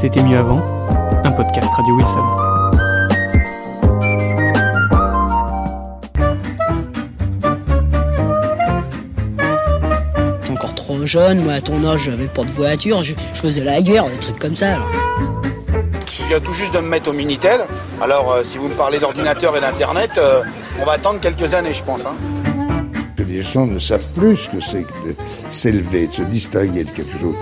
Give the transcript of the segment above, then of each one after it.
C'était mieux avant, un podcast Radio Wilson. T'es encore trop jeune, moi à ton âge j'avais pas de voiture, je, je faisais la guerre, des trucs comme ça. alors. Je viens tout juste de me mettre au Minitel. Alors, euh, si vous me parlez d'ordinateur et d'Internet, euh, on va attendre quelques années, je pense. hein. les gens ne savent plus ce que c'est que de s'élever, de se distinguer de quelque chose.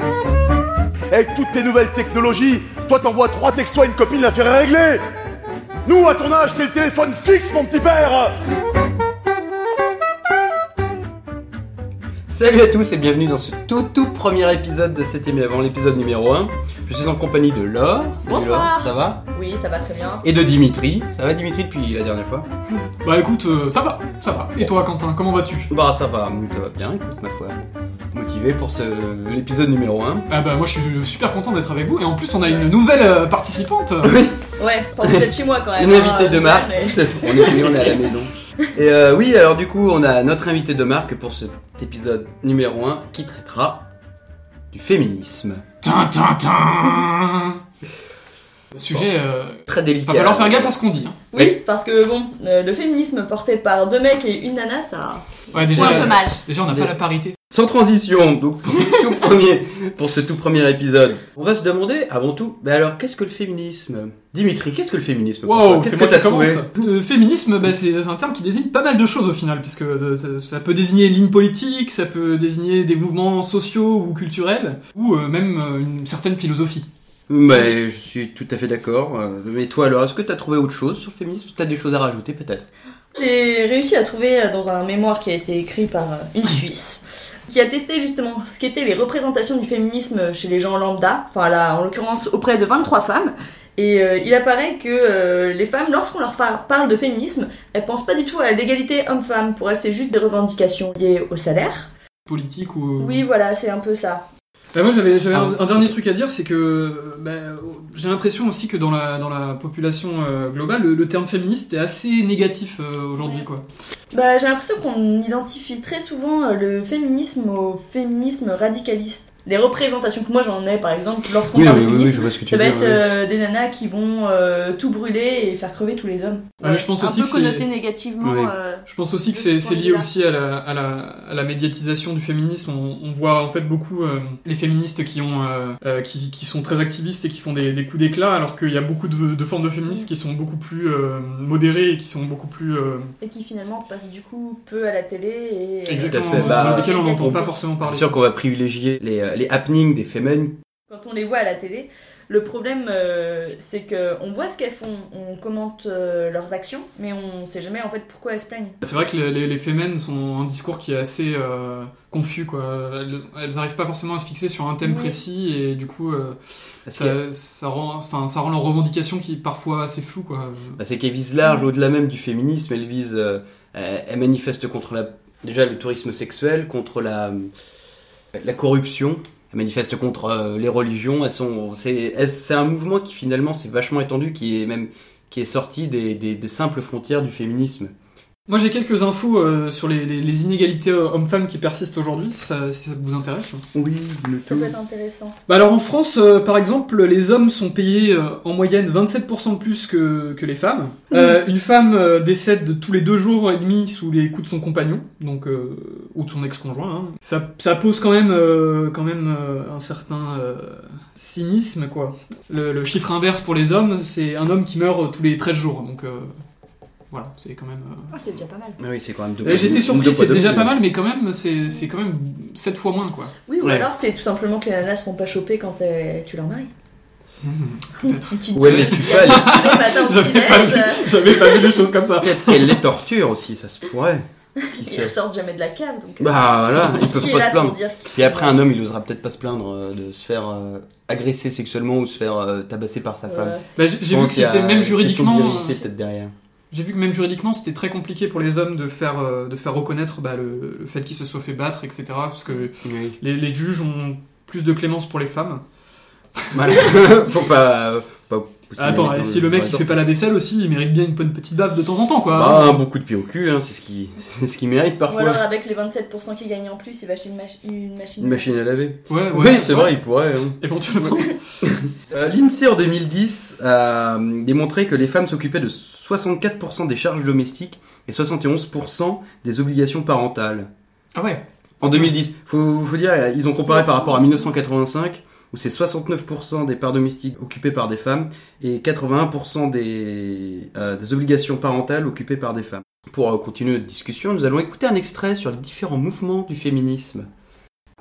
Avec toutes tes nouvelles technologies, toi t'envoies trois textos à une copine, l'affaire est réglée Nous, à ton âge, t'es le téléphone fixe, mon petit père Salut à tous et bienvenue dans ce tout tout premier épisode de C'était mieux avant, l'épisode numéro 1. Je suis en compagnie de Laure. Salut Bonsoir. Laure, ça va? Oui, ça va très bien. Et de Dimitri. Ça va Dimitri depuis la dernière fois? Bah écoute, euh, ça va, ça va. Et toi Quentin, comment vas-tu? Bah ça va, ça va bien, écoute ma foi. Motivé pour ce l'épisode numéro 1. Ah bah moi je suis super content d'être avec vous et en plus on a une nouvelle euh, participante. Oui, Ouais, enfin, vous êtes chez moi quand même. une hein, invitée de marque. mais- on est on est à la maison. Et euh, oui, alors du coup, on a notre invité de marque pour cet épisode numéro 1 qui traitera du féminisme. Tin, tin, tin. Sujet. Euh... Très délicat. Va falloir faire gaffe à ce qu'on dit. hein. Oui, parce que bon, euh, le féminisme porté par deux mecs et une nana, ça. Ouais, déjà, un peu mal. déjà on n'a pas la parité. Sans transition, donc pour, ce tout premier, pour ce tout premier épisode, on va se demander avant tout, mais alors qu'est-ce que le féminisme? Dimitri, qu'est-ce que le féminisme pour toi? Wow, Qu'est-ce c'est que moi t'as qui commence. trouvé? Le féminisme, bah, c'est un terme qui désigne pas mal de choses au final, puisque euh, ça, ça peut désigner une ligne politique, ça peut désigner des mouvements sociaux ou culturels, ou euh, même euh, une certaine philosophie. Mais je suis tout à fait d'accord. Euh, Mais toi alors, est-ce que t'as trouvé autre chose sur le féminisme? T'as des choses à rajouter peut-être? J'ai réussi à trouver euh, dans un mémoire qui a été écrit par euh, une Suisse, qui a testé justement ce qu'étaient les représentations du féminisme chez les gens lambda, enfin là, en l'occurrence auprès de 23 femmes. Et euh, il apparaît que euh, les femmes, lorsqu'on leur parle de féminisme, elles pensent pas du tout à l'égalité homme-femme. Pour elles, c'est juste des revendications liées au salaire. Politique ou. Oui, voilà, c'est un peu ça. Bah, moi j'avais j'avais un, Ah. un dernier truc à dire, c'est que bah, j'ai l'impression aussi que dans la, dans la population euh, globale, le, le terme féministe est assez négatif euh, aujourd'hui. quoi. Bah, j'ai l'impression qu'on identifie très souvent euh, le féminisme au féminisme radicaliste. Les représentations que moi j'en ai, par exemple, lorsqu'on parle de féminisme, vois ce que ça va être euh, des nanas qui vont euh, tout brûler et faire crever tous les hommes. Ouais, mais je pense un aussi peu que c'est- connoté négativement. Oui. euh, Je pense aussi que c'est c'est lié aussi à la, à, la, à la médiatisation du féminisme. On, on voit en fait beaucoup euh, les féministes qui, ont, euh, euh, qui, qui sont très activistes et qui font des, des coups d'éclat, alors qu'il y a beaucoup de, de formes de féministes qui sont beaucoup plus euh, modérées et qui sont beaucoup plus... euh, et qui finalement passent du coup peu à la télé et. exactement, fait, bah, dans lesquelles on n'entend pas forcément C'est parler. sûr qu'on va privilégier les, les happenings des féminines. Quand on les voit à la télé, le problème euh, c'est que on voit ce qu'elles font, on commente euh, leurs actions, mais on sait jamais en fait pourquoi elles se plaignent. C'est vrai que les, les, les fémènes sont un discours qui est assez euh, confus. Quoi. Elles, elles arrivent pas forcément à se fixer sur un thème Oui. précis et du coup... euh, que- ça, ça, rend, enfin, ça rend leur revendication qui est parfois assez floue. Quoi. Bah, c'est qu'elle vise large, au-delà même du féminisme, elle vise, euh, elle, elle manifeste contre la, déjà le tourisme sexuel, contre la, la corruption, elle manifeste contre euh, les religions. C'est, un mouvement qui finalement s'est vachement étendu, qui est même, qui est sorti des simples frontières du féminisme. Moi j'ai quelques infos euh, sur les, les- les inégalités euh, hommes-femmes qui persistent aujourd'hui, si ça, si ça vous intéresse. Oui, Ça peut être intéressant. Bah alors en France, euh, par exemple, les hommes sont payés euh, en moyenne 27% de plus que, que les femmes. Euh, une femme euh, décède tous les deux jours et demi sous les coups de son compagnon, donc euh, ou de son ex-conjoint. hein. Ça, ça pose quand même, euh, quand même euh, un certain euh, cynisme quoi. Le, le chiffre inverse pour les hommes, c'est un homme qui meurt tous les 13 jours, donc euh, voilà, c'est quand même. euh, Ah, c'est déjà pas mal. Ah oui, c'est quand même deux J'étais surpris, c'est déjà pas mal, mais quand même, c'est c'est quand même 7 fois moins, quoi. Oui, ou Ouais. alors c'est tout simplement que les nanas se font pas choper quand tu leur maries. Peut-être. Une petite Ouais, mais tu peux aller- J'avais pas, vu- j'avais pas vu les choses comme ça. Peut-être qu'elle les torture aussi, ça se pourrait. Qui Ils sait ressortent jamais de la cave, donc. euh, Bah voilà, ils peuvent pas se plaindre. Et après, un homme, il osera peut-être pas se plaindre euh, de se faire euh, agresser sexuellement ou se faire euh, tabasser par sa femme. Ouais. Bah, j'ai vu que c'était même juridiquement. euh, peut-être derrière. J'ai vu que même juridiquement, c'était très compliqué pour les hommes de faire, euh, de faire reconnaître bah, le, le fait qu'ils se soient fait battre, etc. Parce que Oui. les, les juges ont plus de clémence pour les femmes. Voilà. Faut pas, Attends, mérite- et si le mec il fait pas la vaisselle aussi, il mérite bien une bonne petite baffe de temps en temps, quoi. Bah, un bon coup de pied au cul, hein, c'est ce qui, c'est ce qui mérite Ou parfois. alors avec les 27% qu'il gagne en plus, il va acheter une, mach- une machine. Une machine à laver. Ouais, ouais. oui, c'est ouais, vrai, il pourrait. hein. Éventuellement. Euh, L'INSEE en 2010 a euh, démontré que les femmes s'occupaient de 64% des charges domestiques et 71% des obligations parentales. ah ouais. En 2010, faut, faut dire, ils ont comparé par rapport à 1985, où c'est 69% des parts domestiques occupées par des femmes et 81% des, euh, des obligations parentales occupées par des femmes. Pour euh, continuer notre discussion, nous allons écouter un extrait sur les différents mouvements du féminisme.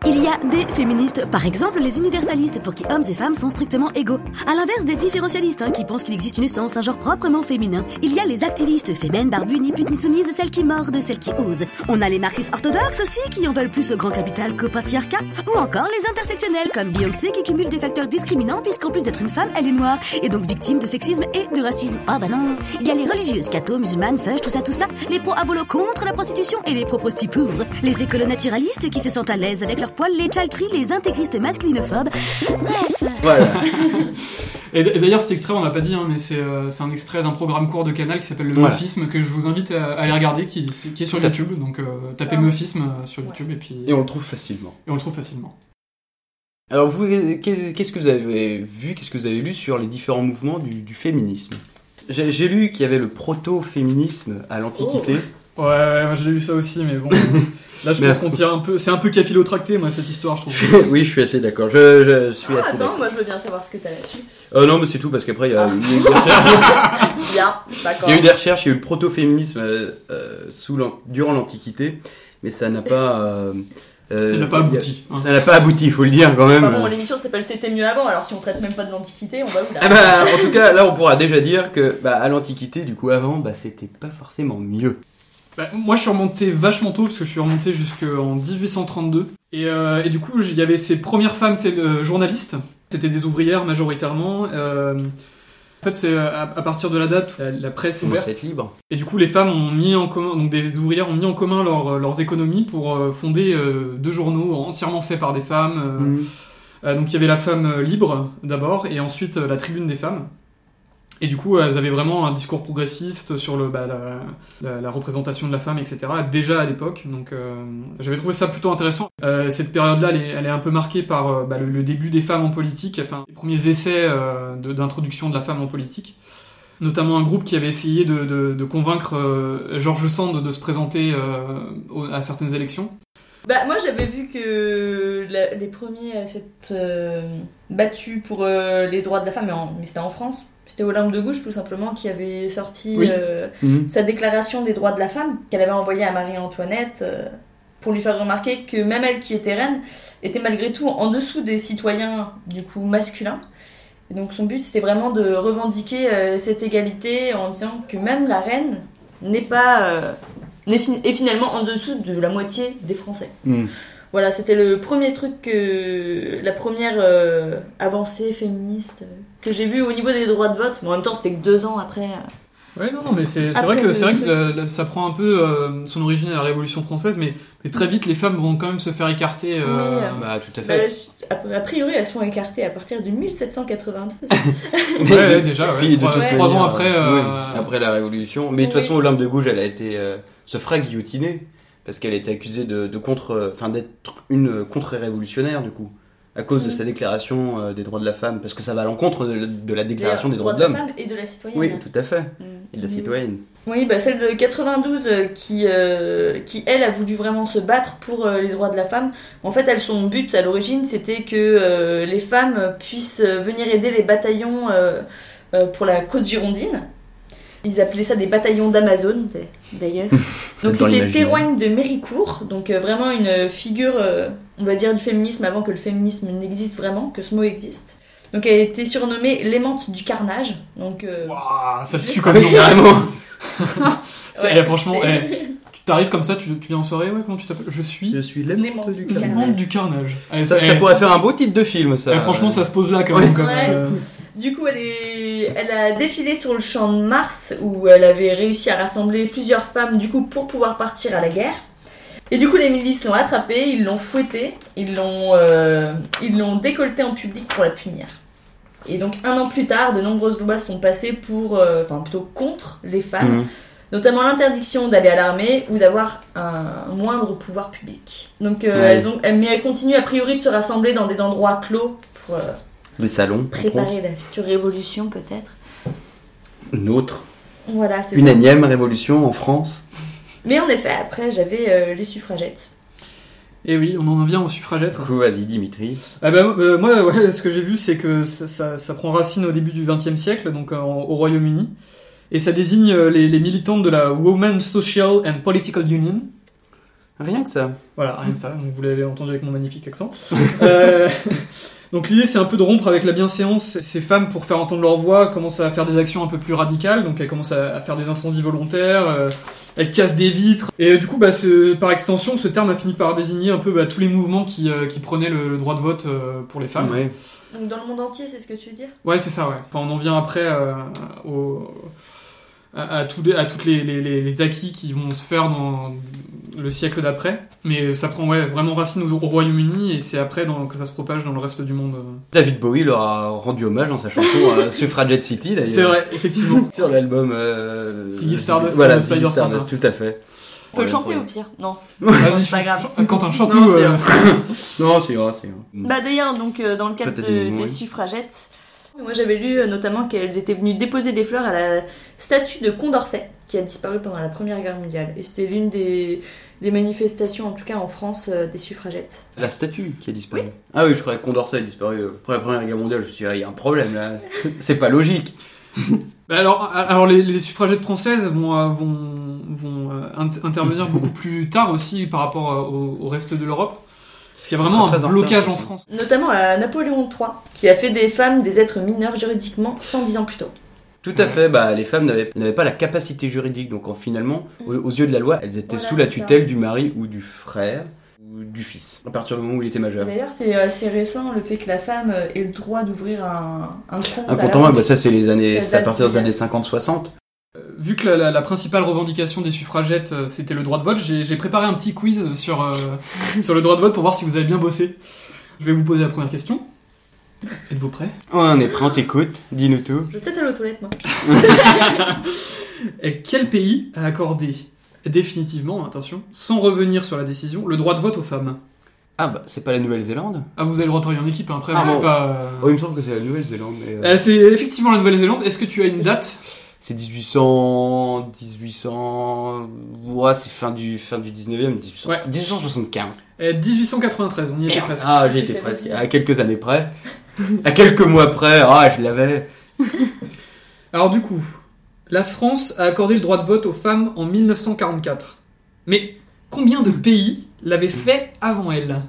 Il y a des féministes, par exemple les universalistes, pour qui hommes et femmes sont strictement égaux. À l'inverse des différentialistes, hein, qui pensent qu'il existe une essence, un genre proprement féminin. Il y a les activistes, fémènes, barbues, ni putes ni soumises, celles qui mordent, celles qui osent. On a les marxistes orthodoxes aussi, qui en veulent plus au grand capital qu'au patriarcat. Ou encore les intersectionnels, comme Beyoncé, qui cumulent des facteurs discriminants, puisqu'en plus d'être une femme, elle est noire, et donc victime de sexisme et de racisme. Ah bah non. Il y a les religieuses, catho, musulmanes, feuches, tout ça, tout ça. Les pro-abolo contre la prostitution et les pro-prosti pour. Les écolo-naturalistes qui se sentent à l'aise avec leurs poils, les chaltris, les intégristes masculinophobe. Bref. Voilà. Et, d'ailleurs, cet extrait, on l'a pas dit, hein, mais c'est euh, c'est un extrait d'un programme court de Canal qui s'appelle Le Voilà. Meufisme, que je vous invite à, à aller regarder, qui, qui est sur. YouTube. Donc, euh, tapez. Meufisme euh, sur YouTube et puis Et on le trouve facilement. et on le trouve facilement. Alors vous, qu'est- qu'est-ce que vous avez vu, qu'est-ce que vous avez lu sur les différents mouvements du, du féminisme? J'ai lu qu'il y avait le proto-féminisme à l'Antiquité. Ouais, ouais, moi j'ai lu ça aussi, mais bon. Là, je Mais- pense qu'on tire un peu. C'est un peu capillotracté, moi, cette histoire, je trouve. oui, je suis assez d'accord. Je, je suis Ah, assez attends, moi je veux bien savoir ce que t'as là-dessus. Euh, non, mais c'est tout parce qu'après il y, a- Ah. eu des recherches- Bien, d'accord. il y a eu des recherches, il y a eu le proto-féminisme euh, euh, sous l'an- durant l'Antiquité, mais ça n'a pas. euh, euh, Il n'a pas abouti. hein. Ça n'a pas abouti, il faut le dire quand même. Enfin bon, l'émission s'appelle C'était mieux avant, alors si on traite même pas de l'Antiquité, on va où là Ah bah, en tout cas, là, on pourra déjà dire que bah, à l'Antiquité, du coup, avant, bah, c'était pas forcément mieux. Bah, moi, je suis remonté vachement tôt parce que je suis remonté jusqu'en 1832. Et, euh, et du coup, il y avait ces premières femmes euh, journalistes. C'était des ouvrières majoritairement. Euh, en fait, c'est euh, à, à partir de la date où la, la presse être libre. Et du coup, les femmes ont mis en commun, donc des ouvrières ont mis en commun leurs- leurs économies pour euh, fonder euh, deux journaux entièrement faits par des femmes. euh, Mm. euh, donc il y avait la femme euh, libre d'abord et ensuite euh, la tribune des femmes. Et du coup, elles avaient vraiment un discours progressiste sur le, bah, la, représentation de la femme, etc. Déjà à l'époque. Donc euh, j'avais trouvé ça plutôt intéressant. Euh, cette période-là, elle, est- un peu marquée par euh, bah, le, début des femmes en politique, enfin les premiers essais euh, d'introduction de la femme en politique. Notamment un groupe qui avait essayé de, convaincre euh, Georges Sand de se présenter euh, à certaines élections. Bah moi j'avais vu que les premiers à s'être euh, battus pour euh, les droits de la femme, mais c'était en France. C'était Olympe de Gouges tout simplement qui avait sorti Oui. euh, Mhm. sa déclaration des droits de la femme qu'elle avait envoyée à Marie-Antoinette euh, pour lui faire remarquer que même elle qui était reine était malgré tout en dessous des citoyens du coup masculins. Et donc son but c'était vraiment de revendiquer euh, cette égalité en disant que même la reine n'est pas est finalement en dessous de la moitié des Français. Mm. Voilà, c'était le premier truc que la première avancée féministe que j'ai vue au niveau des droits de vote. Mais en même temps, c'était que deux ans après. euh. Ouais, non, non, mais c'est vrai que le- c'est vrai que la- la- ça prend un peu euh, son origine à la Révolution française, mais, mais très vite les femmes vont quand même se faire écarter. euh, Oui, euh, Bah, tout à Bah, fait. a, priori, elles sont écartées à partir de 1792. ouais, ouais, déjà, ouais, Puis, de trois, ans après. oui, après la Révolution. Mais de toute Oui. façon, Olympe de Gouges, elle a été euh, se fera guillotiner parce qu'elle était accusée de, de contre, enfin d'être une contre-révolutionnaire du coup, à cause de Mhm. sa déclaration euh, des droits de la femme, parce que ça va à l'encontre de, de la déclaration des droits de l'homme. la femme et de la citoyenne. Oui, tout à fait. Mm. Et de la Oui. citoyenne. Oui, bah celle de 92 euh, qui, euh, qui, elle, a voulu vraiment se battre pour les droits de la femme. En fait, elle, son but à l'origine, c'était que les femmes puissent venir aider les bataillons pour la cause girondine. Ils appelaient ça des bataillons d'Amazon, d'ailleurs. Donc c'était. Théroigne de Méricourt, donc euh, vraiment une figure, euh, on va dire, du féminisme avant que le féminisme n'existe vraiment, que ce mot existe. Donc elle a été surnommée l'aimante du carnage. Donc, euh, Ouah, ça tue comme nom. Carrément. Ça, ouais, eh, franchement, c'était- Tu t'arrives comme ça, tu, tu viens en soirée, ouais, comment tu t'appelles? Je suis Je suis L'aimante du du carnage. du. Allez, Ça, eh, pourrait faire un beau titre de film, ça. eh, franchement, ça se pose là quand Ouais. même. Ouais. euh, Du coup, elle, est... elle a défilé sur le champ de Mars où elle avait réussi à rassembler plusieurs femmes du coup pour pouvoir partir à la guerre. Et du coup, les milices l'ont attrapée, ils l'ont fouettée, ils l'ont euh, décolletée en public pour la punir. Et donc un an plus tard, de nombreuses lois sont passées pour, euh, enfin plutôt contre les femmes, Mhm. notamment l'interdiction d'aller à l'armée ou d'avoir un moindre pouvoir public. Donc euh, Ouais. elles ont, mais elles continuent a priori de se rassembler dans des endroits clos pour euh, Les salons. préparer la future révolution peut-être. Une autre. Voilà, c'est Une ça. énième révolution en France. Mais en effet, après j'avais euh, les suffragettes. Et oui, on en vient aux suffragettes. Du coup, vas-y, Dimitri. Ah bah, euh, moi, ouais, ce que j'ai vu, c'est que ça, ça- ça prend racine au début du XXe siècle, donc en- au Royaume-Uni, et ça désigne euh, les, les militantes de la Women's Social and Political Union. Rien que ça. Voilà, rien que ça, donc vous l'avez entendu avec mon magnifique accent. Euh, donc l'idée, c'est un peu de rompre avec la bienséance. Ces femmes, pour faire entendre leur voix, commencent à faire des actions un peu plus radicales, donc elles commencent à, faire des incendies volontaires, euh, elles cassent des vitres. Et euh, du coup, bah, ce- par extension, ce terme a fini par désigner un peu bah, tous les mouvements qui, euh, qui prenaient le, le droit de vote euh, pour les femmes. Ouais. Donc dans le monde entier, c'est ce que tu veux dire? Ouais, c'est ça, ouais. Enfin, on en vient après euh, au- à, à, tout des- à toutes les, les, les- les acquis qui vont se faire dans le siècle d'après. Mais ça prend ouais, vraiment racine au, au Royaume-Uni et c'est après dans, que ça se propage dans le reste du monde. David Bowie leur a rendu hommage dans sa chanson euh, Suffragette City, d'ailleurs. C'est vrai, effectivement. Sur l'album. Euh... Ziggy Stardust Voilà, Spider Stardust, tout à fait. On peut le chanter au pire Non. Vas-y, c'est pas grave. Quentin, Non, chante-nous. c'est euh, Non, c'est vrai, c'est vrai. Bah d'ailleurs, donc euh, dans le cadre de- des mots, des oui. suffragettes, moi j'avais lu euh, notamment qu'elles étaient venues déposer des fleurs à la statue de Condorcet, qui a disparu pendant la Première Guerre mondiale. Et c'était l'une des, des manifestations, en tout cas en France, euh, des suffragettes. La statue qui a disparu. Ah oui, je croyais que Condorcet a disparu euh, après la Première Guerre mondiale. Je me suis dit, ah, il y a un problème là. c'est pas logique. Bah alors, alors les, les suffragettes françaises vont, euh, vont, vont euh, int- intervenir beaucoup plus tard aussi par rapport au, au reste de l'Europe. Parce qu'il y a vraiment un blocage en. France. Notamment à Napoléon III, qui a fait des femmes des êtres mineurs juridiquement 110 ans plus tôt. Tout à fait, bah, les femmes n'avaient n'avaient pas la capacité juridique, donc en, finalement, aux, aux yeux de la loi, elles étaient Voilà, sous la ça. tutelle du mari ou du frère ou du fils, à partir du moment où il était majeur. D'ailleurs, c'est assez récent le fait que la femme euh, ait le droit d'ouvrir un, un compte. Un compte en main, banque. bah, ça c'est les années, à partir des années 50-60. Vu que la, la- la principale revendication des suffragettes euh, c'était le droit de vote, j'ai j'ai préparé un petit quiz sur, euh, sur le droit de vote pour voir si vous avez bien bossé. Je vais vous poser la première question. Êtes-vous prêts On est prêt, on t'écoute, dis-nous tout. Je vais peut-être aller aux toilettes, moi. Et Quel pays a accordé définitivement, attention, sans revenir sur la décision, le droit de vote aux femmes? Ah bah, c'est pas la Nouvelle-Zélande Ah, vous avez le droit de travailler en équipe, hein, après, Ah je sais pas... Oh, il me semble que c'est la Nouvelle-Zélande, euh, euh, c'est effectivement la Nouvelle-Zélande. Est-ce que tu as une date? C'est 1800... 1800... Ouais, c'est fin du, fin du 19e, 1800... Ouais. 1875. Euh, 1893, on y était presque. Ah, j'y étais t'ai presque. À quelques années près. À quelques mois près, ah, je l'avais. Alors du coup, la France a accordé le droit de vote aux femmes en 1944. Mais combien de pays l'avaient fait avant elle?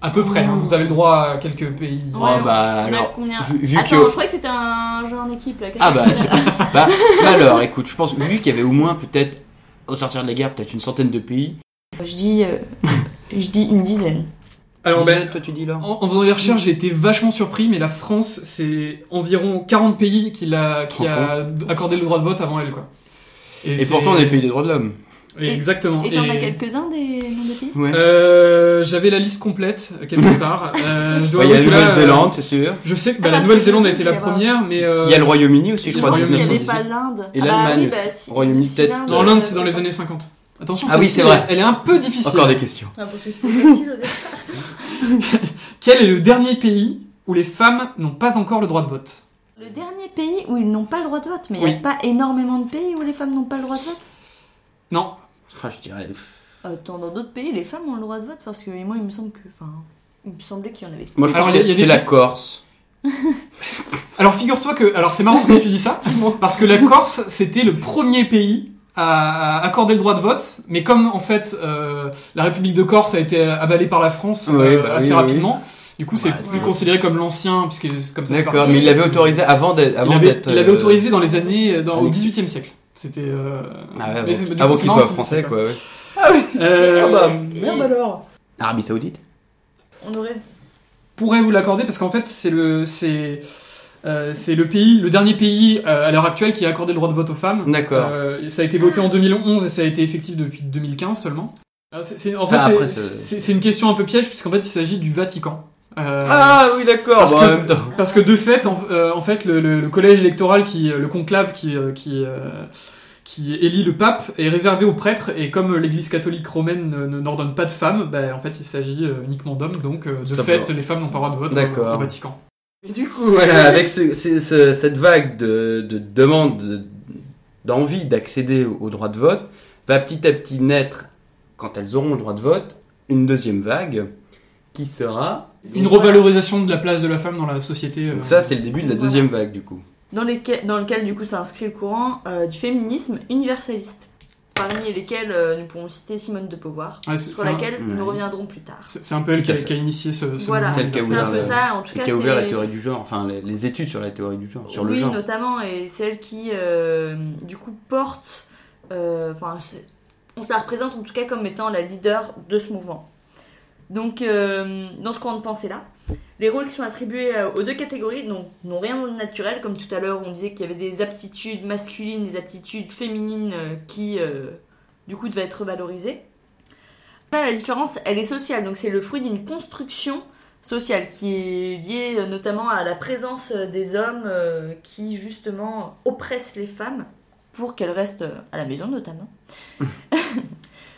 À peu près, hein, vous avez le droit à quelques pays. Ouais, oh, bah, On a alors... combien vu- vu Attends, que- je croyais que c'était un jeu en équipe là. Ah bah, je- bah, alors, écoute, je pense, vu qu'il y avait au moins peut-être, au sortir de la guerre, peut-être une centaine de pays. Je dis, euh, je dis une dizaine. Alors ben, toi tu dis là en, en faisant les recherches, j'ai été vachement surpris, mais la France, c'est environ 40 pays qui, a accordé le droit de vote avant elle, quoi. Et pourtant, on est pays des droits de l'homme. Exactement. Et t'en as quelques-uns des noms de pays? Ouais. Euh, j'avais la liste complète quelque part. Euh, je dois Bah, Il y a la Nouvelle-Zélande, euh, c'est sûr. Je sais que Ah bah, bah, la Nouvelle-Zélande a été la il première, mais euh, Il y a le Royaume-Uni aussi, je crois. s'il n'y avait 1918. pas l'Inde. Et Ah bah l'Allemagne oui, aussi. bah, si- Royaume-Uni, si peut-être, l'Inde, dans l'Inde, c'est dans les années 50. Attention, Ah oui, c'est vrai. Elle est un peu difficile. Encore des questions. Ah. Quel est le dernier pays où les femmes n'ont pas encore le droit de vote? Le dernier pays où ils n'ont pas le droit de vote, mais il Oui. n'y a pas énormément de pays où les femmes n'ont pas le droit de vote? Non. Ah, je dirais. Attends, dans d'autres pays, les femmes ont le droit de vote? Parce que moi, il me semble que. Enfin, il me semblait qu'il y en avait. Moi, je Alors, pense que c'est des la Corse. Alors figure-toi que, alors c'est marrant ce que tu dis ça, parce que la Corse c'était le premier pays à accorder le droit de vote, mais comme en fait euh, la République de Corse a été avalée par la France Oui, euh, bah assez oui, oui, rapidement, du coup c'est Bah, plus ouais. considéré comme l'ancien puisque c'est comme ça. D'accord, mais il l'avait autorisé avant d'être. Il Avant avait, d'être, il avait euh, autorisé dans les années, dans, au oui. 18e siècle. C'était. Euh, Ah ouais, avant, qu'il soit français, ça, quoi. ouais. Euh, bah, Et- merde alors Arabie Saoudite On aurait. pourrait vous l'accorder parce qu'en fait c'est le c'est euh, c'est le pays le dernier pays euh, à l'heure actuelle qui a accordé le droit de vote aux femmes. D'accord. Euh, ça a été voté en 2011 et ça a été effectif depuis 2015 seulement. Alors, c'est- en fait Enfin, c'est- une question un peu piège puisqu'en fait il s'agit du Vatican. Euh, Ah oui, d'accord. parce, bon, parce que de fait, en, euh, en fait, le, le- le collège électoral, qui, le conclave qui, qui, euh, qui élit le pape, est réservé aux prêtres. Et comme l'Église catholique romaine ne- ne- n'ordonne pas de femmes, bah, en fait, il s'agit uniquement d'hommes. Donc, de fait, les femmes n'ont pas le droit de vote au Vatican. Et du coup, voilà, avec ce- ce- ce- cette vague de, de demandes, de- d'envie d'accéder au, droit de vote, va petit à petit naître, quand elles auront le droit de vote, une deuxième vague qui sera. Une revalorisation de la place de la femme dans la société. euh, Donc ça, c'est le début de la deuxième vague, du coup. Dans, lesquels- dans lequel du coup s'inscrit le courant euh, du féminisme universaliste, parmi lesquels euh, nous pourrons citer Simone de Beauvoir, c'est- sur un- laquelle nous reviendrons plus tard. C'est un peu elle qui a, fait. qui a initié ce, ce Voilà, c'est un ouvert peu la- ça. En tout cas, qui a ouvert la c'est théorie du genre, enfin les, les études sur la théorie du genre, sur le oui, genre. notamment, et celle qui, euh, du coup, porte. euh, Enfin, on se la représente en tout cas comme étant la leader de ce mouvement. Donc, euh, dans ce courant de pensée-là, les rôles qui sont attribués euh, aux deux catégories donc, n'ont rien de naturel, comme tout à l'heure, on disait qu'il y avait des aptitudes masculines, des aptitudes féminines euh, qui, euh, du coup, devaient être valorisées. La différence, elle est sociale, donc c'est le fruit d'une construction sociale qui est liée notamment à la présence des hommes qui justement oppressent les femmes pour qu'elles restent à la maison notamment.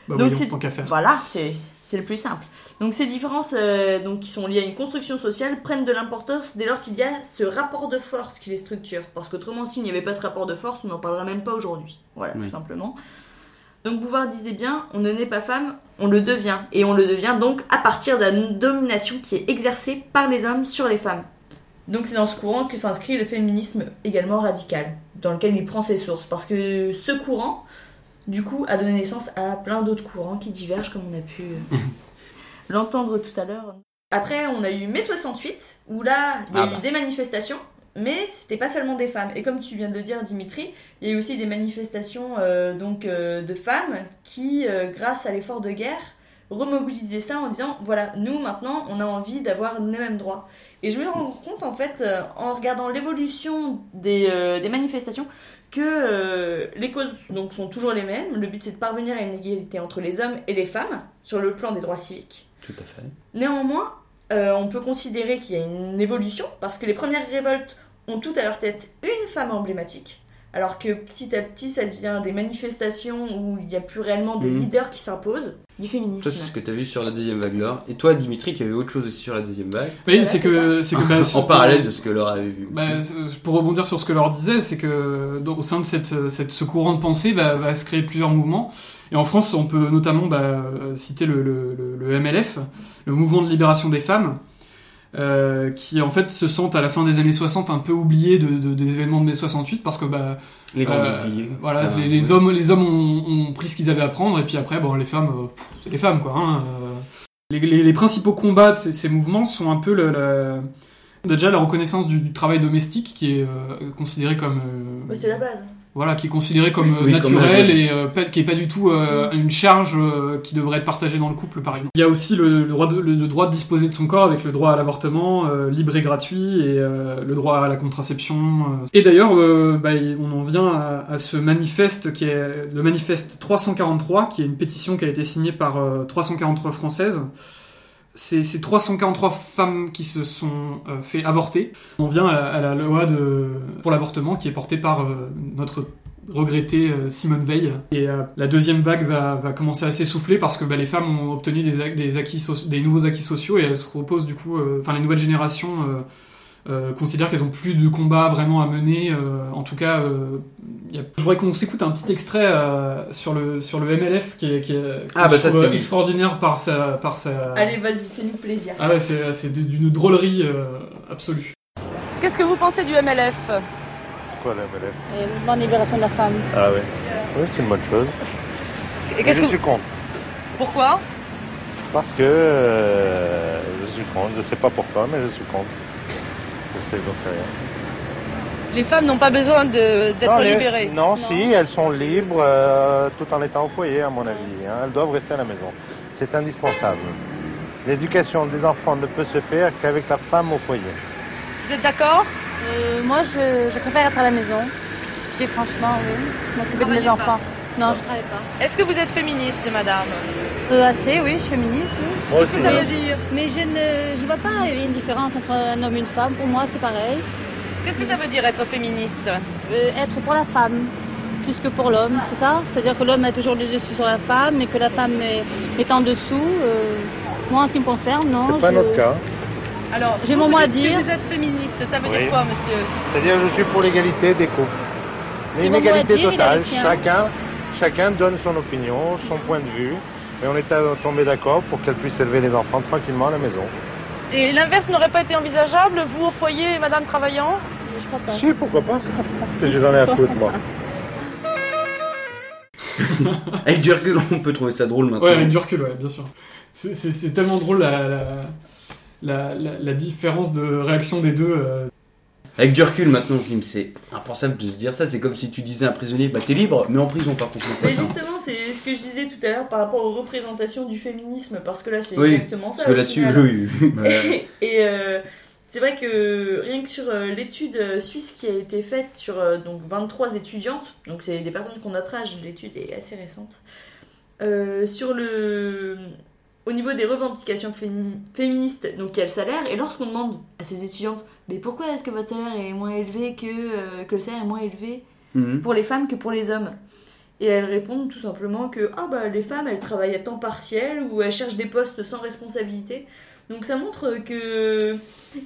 Bah, Donc c'est- tant qu'à faire. Voilà, c'est c'est le plus simple. Donc ces différences euh, donc, qui sont liées à une construction sociale prennent de l'importance dès lors qu'il y a ce rapport de force qui les structure. Parce qu'autrement, s'il n'y avait pas ce rapport de force, on n'en parlerait même pas aujourd'hui. Voilà, Oui. tout simplement. Donc Bouvard disait bien, on ne naît pas femme, on le devient. Et on le devient donc à partir de la domination qui est exercée par les hommes sur les femmes. Donc c'est dans ce courant que s'inscrit le féminisme également radical, dans lequel il prend ses sources. Parce que ce courant, du coup, a donné naissance à plein d'autres courants qui divergent, comme on a pu euh, l'entendre tout à l'heure. Après, on a eu mai 68, où là, il y a Ah eu bah. des manifestations, mais c'était pas seulement des femmes. Et comme tu viens de le dire, Dimitri, il y a eu aussi des manifestations euh, donc, euh, de femmes qui, euh, grâce à l'effort de guerre, remobilisaient ça en disant voilà, nous maintenant, on a envie d'avoir les mêmes droits. Et je me rends compte, en fait, en regardant l'évolution des, des manifestations, que euh, les causes donc, sont toujours les mêmes. Le but, c'est de parvenir à une égalité entre les hommes et les femmes sur le plan des droits civiques. Tout à fait. Néanmoins, euh, on peut considérer qu'il y a une évolution parce que les premières révoltes ont toutes à leur tête une femme emblématique, alors que petit à petit, ça devient des manifestations où il n'y a plus réellement de Mhm. leader qui s'impose du féminisme. Ça, c'est ce que tu as vu sur la deuxième vague Laure. Et toi, Dimitri, qui avait autre chose aussi sur la deuxième vague, Oui, c'est que, c'est que bah, en parallèle de ce que Laure avait vu. aussi. Bah, pour rebondir sur ce que Laure disait, c'est que dans- au sein de cette, cette- ce courant de pensée va, va se créer plusieurs mouvements. Et en France, on peut notamment bah, euh, citer le, le- le- le MLF, le Mouvement de libération des femmes, euh, qui en fait se sentent à la fin des années 60 un peu oubliés de, de- des événements de mai 68 parce que bah, les grands euh, oubliés. voilà, Ah, les, les ouais. hommes, les hommes ont, ont pris ce qu'ils avaient à prendre et puis après, bon, les femmes, euh, pff, c'est les femmes quoi. hein, euh. Les, les- les principaux combats de ces, ces mouvements sont un peu le, la- déjà la reconnaissance du, du travail domestique qui est euh, considéré comme Bah, c'est la base. Voilà, qui est considéré comme euh, Oui, naturel et euh, pas- qui est pas du tout euh, une charge euh, qui devrait être partagée dans le couple, par exemple. Il y a aussi le, le droit, de, le, le droit de disposer de son corps avec le droit à l'avortement euh, libre et gratuit et euh, le droit à la contraception. euh. Et d'ailleurs, euh, bah, on en vient à, à ce manifeste qui est le manifeste 343, qui est une pétition qui a été signée par euh, 343 françaises. C'est ces 343 femmes qui se sont euh, fait avorter. On vient à, la- à la loi de, pour l'avortement qui est portée par euh, notre regrettée euh, Simone Veil. Et euh, la deuxième vague va, va commencer à s'essouffler parce que bah, les femmes ont obtenu des, des, acquis des nouveaux acquis sociaux et elles se reposent du coup, euh, enfin les nouvelles générations euh, considèrent qu'elles ont plus de combats vraiment à mener. euh, en tout cas, euh, il y a- je voudrais qu'on s'écoute un petit extrait euh, sur, le, sur le MLF qui est, qui est- Ah, bah, ça, extraordinaire par sa... Par sa... Allez, vas-y, fais-nous plaisir. Ah ouais, c'est c'est d'une drôlerie euh, absolue. Qu'est-ce que vous pensez du MLF Quoi la MLF Le mouvement de libération de la femme. Ah oui. Oui, c'est une bonne chose. Et Mais je que suis contre. Pourquoi? Parce que euh, je suis contre. Je sais pas pourquoi, mais je suis contre. Je sais, j'en sais rien. Les femmes n'ont pas besoin d'être libérées. Non, si, elles sont libres euh, tout en étant au foyer, à mon avis. hein. Elles doivent rester à la maison. C'est indispensable. L'éducation des enfants ne peut se faire qu'avec la femme au foyer. Vous êtes d'accord? Euh, moi, je, je préfère être à la maison. Je dis franchement, oui. M'occuper de mes enfants. Non, je travaille pas? Est-ce que vous êtes féministe, madame? Euh, assez, oui, je suis féministe, oui. Moi Qu'est-ce aussi. que ça hein. veut dire Mais je ne je vois pas une différence entre un homme et une femme. Pour moi, c'est pareil. Qu'est-ce que ça veut dire être féministe Euh, être pour la femme plus que pour l'homme, c'est ça? C'est-à-dire que l'homme est toujours le dessus sur la femme et que la femme est, est en dessous. euh, moi, en ce qui me concerne, non. C'est pas je- notre cas. Alors, J'ai mon mot à dire. Vous êtes féministe, ça veut Oui. dire quoi, monsieur? C'est-à-dire je suis pour l'égalité des couples. Mais une égalité dire, a totale. Chacun, chacun donne son opinion, son point de vue. Et on est euh, tombé d'accord pour qu'elle puisse élever les enfants tranquillement à la maison. Et l'inverse n'aurait pas été envisageable, vous au foyer et madame travaillant? Je crois pas. Si, pourquoi pas Que j'en ai à foutre, moi. Avec du recul, on peut trouver ça drôle maintenant. Ouais, avec du recul, ouais, bien sûr. C'est- tellement drôle la, la, la, la- la différence de réaction des deux. euh. Avec du recul maintenant, Kim, c'est impensable de se dire ça. C'est comme si tu disais à un prisonnier, bah t'es libre, mais en prison par contre. Mais justement, c'est ce que je disais tout à l'heure par rapport aux représentations du féminisme, parce que là, c'est Oui, exactement ça. parce que là-dessus, oui, oui. Ouais. Et euh, c'est vrai que rien que sur euh, l'étude euh, suisse qui a été faite sur euh, donc 23 étudiantes, donc c'est des personnes qui ont notre âge, l'étude est assez récente, euh, sur le. Au niveau des revendications fémi- féministes, donc il y a le salaire, et lorsqu'on demande à ces étudiantes, mais pourquoi est-ce que votre salaire est moins élevé que, euh, que le salaire est moins élevé Mhm. pour les femmes que pour les hommes? Et elles répondent tout simplement que ah bah, les femmes elles travaillent à temps partiel ou elles cherchent des postes sans responsabilité. Donc ça montre que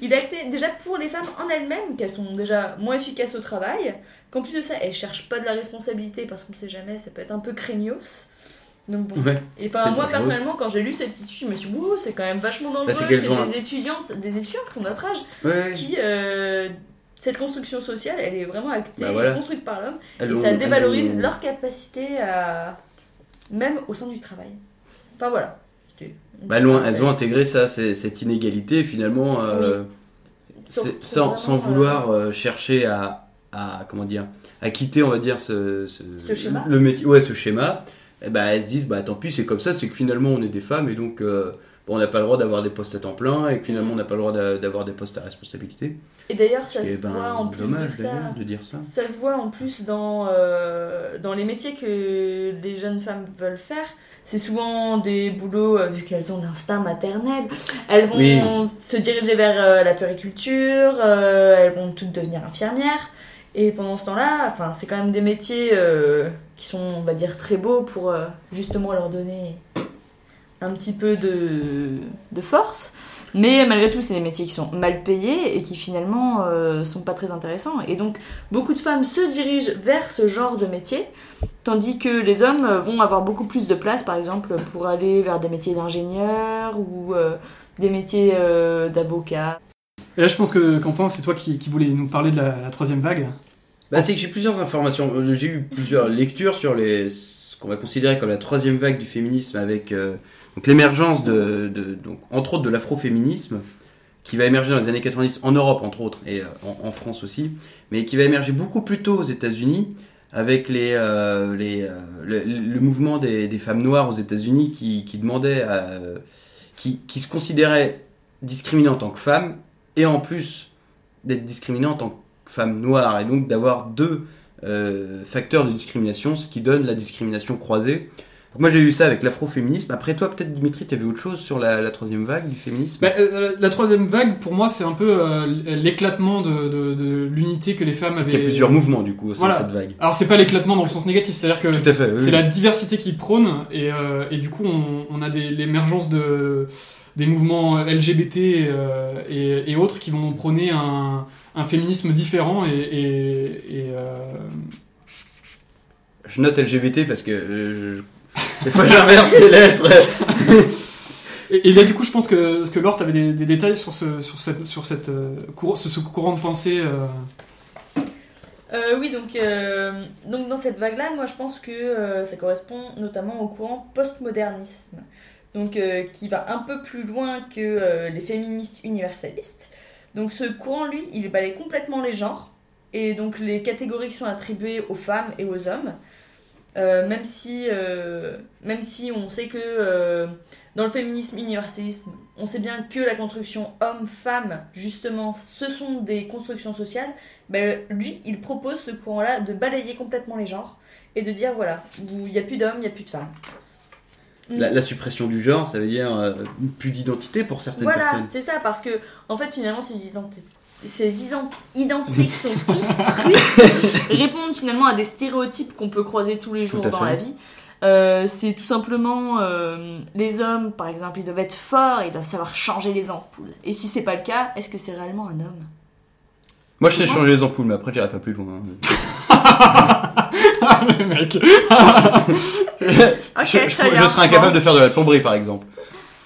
il a été déjà pour les femmes en elles-mêmes qu'elles sont déjà moins efficaces au travail, qu'en plus de ça elles cherchent pas de la responsabilité parce qu'on sait jamais, ça peut être un peu craignos. Donc bon. Ouais, Et enfin moi personnellement quand j'ai lu cette étude, je me suis dit wow, c'est quand même vachement dangereux Bah, c'est ont des étudiantes, des étudiantes qui ont notre âge, Ouais. qui euh, cette construction sociale, elle est vraiment actée, Bah, voilà. construite par l'homme, et ça dévalorise leur capacité à. même au sein du travail. Enfin voilà. Bah, elles, ont, petite elles ont intégré ça, cette inégalité finalement, euh, sans, sans vouloir euh, chercher à, à comment dire, à quitter on va dire ce, ce, Ce schéma. le métier, ouais ce schéma. Et bah elles se disent bah tant pis c'est comme ça, c'est que finalement on est des femmes et donc euh, bon, on n'a pas le droit d'avoir des postes à temps plein et que finalement on n'a pas le droit d'a- d'avoir des postes à responsabilité. Et d'ailleurs, ça se est, ben, voit en plus dommage, de ça. d'ailleurs, de dire ça. Ça se voit en plus dans, euh, dans les métiers que les jeunes femmes veulent faire. C'est souvent des boulots, euh, vu qu'elles ont l'instinct maternel, elles vont Oui. se diriger vers euh, la périculture, elles vont toutes devenir infirmières. Et pendant ce temps-là, enfin, c'est quand même des métiers qui sont, on va dire, très beaux pour euh, justement leur donner un petit peu de, de force. Mais malgré tout, c'est des métiers qui sont mal payés et qui finalement euh, sont pas très intéressants. Et donc, beaucoup de femmes se dirigent vers ce genre de métier, tandis que les hommes vont avoir beaucoup plus de place, par exemple, pour aller vers des métiers d'ingénieur ou euh, des métiers d'avocat. Et là, je pense que Quentin, c'est toi qui, voulais nous parler de la troisième vague. Bah, c'est que j'ai plusieurs informations. Euh, J'ai eu plusieurs lectures sur ce qu'on va considérer comme la troisième vague du féminisme avec euh, l'émergence de, donc, entre autres de l'afroféminisme qui va émerger dans les années 90 en Europe entre autres et euh, en, France aussi, mais qui va émerger beaucoup plus tôt aux États-Unis avec les, les, le, mouvement des, femmes noires aux États-Unis qui, euh, qui, qui se considéraient discriminées en tant que femmes et en plus d'être discriminées en tant que femmes noires et donc d'avoir deux euh, facteurs de discrimination, ce qui donne la discrimination croisée. Donc moi j'ai eu ça avec l'afroféminisme. Après toi peut-être Dimitri, tu avais autre chose sur la, la troisième vague du féminisme? Bah, euh, la, troisième vague, pour moi, c'est un peu euh, l'éclatement de, de- de l'unité que les femmes avaient. Il y a plusieurs mouvements du coup au sein Voilà. de cette vague. Alors c'est pas l'éclatement dans le sens négatif, c'est-à-dire que oui, c'est oui. la diversité qui prône et, euh, et du coup on, on a l'émergence de des mouvements LGBT et, et autres qui vont prôner un, un féminisme différent et, et, et, euh, Je note LGBT parce que euh, je- des fois j'inverse les lettres. Et, et là, du coup, je pense que, que Laure, t'avais des, des détails sur ce, sur cette, sur cette, euh, courant, ce, ce courant de pensée. euh, Euh, oui, donc, euh, donc dans cette vague-là, moi je pense que euh, ça correspond notamment au courant postmodernisme, donc euh, qui va un peu plus loin que euh, les féministes universalistes. Donc ce courant, lui, il balaye complètement les genres et donc les catégories qui sont attribuées aux femmes et aux hommes. Euh, même si euh, même si on sait que euh, dans le féminisme universalisme, on sait bien que la construction homme-femme, justement, ce sont des constructions sociales, ben, lui, il propose ce courant-là de balayer complètement les genres et de dire voilà, il n'y a plus d'hommes, il n'y a plus de femmes. La, la suppression du genre, ça veut dire euh, plus d'identité pour certaines Voilà, personnes. c'est ça, parce que en fait, finalement, ces identités, ces ident- identités qui sont construites répondent finalement à des stéréotypes qu'on peut croiser tous les jours dans fait. la vie. Euh, c'est tout simplement euh, les hommes, par exemple, ils doivent être forts, ils doivent savoir changer les ampoules. Et si c'est pas le cas, est-ce que c'est réellement un homme? Moi, je sais changer les ampoules, mais après, j'irai pas plus loin. le mec. je, serais incapable de faire de la plomberie, par exemple.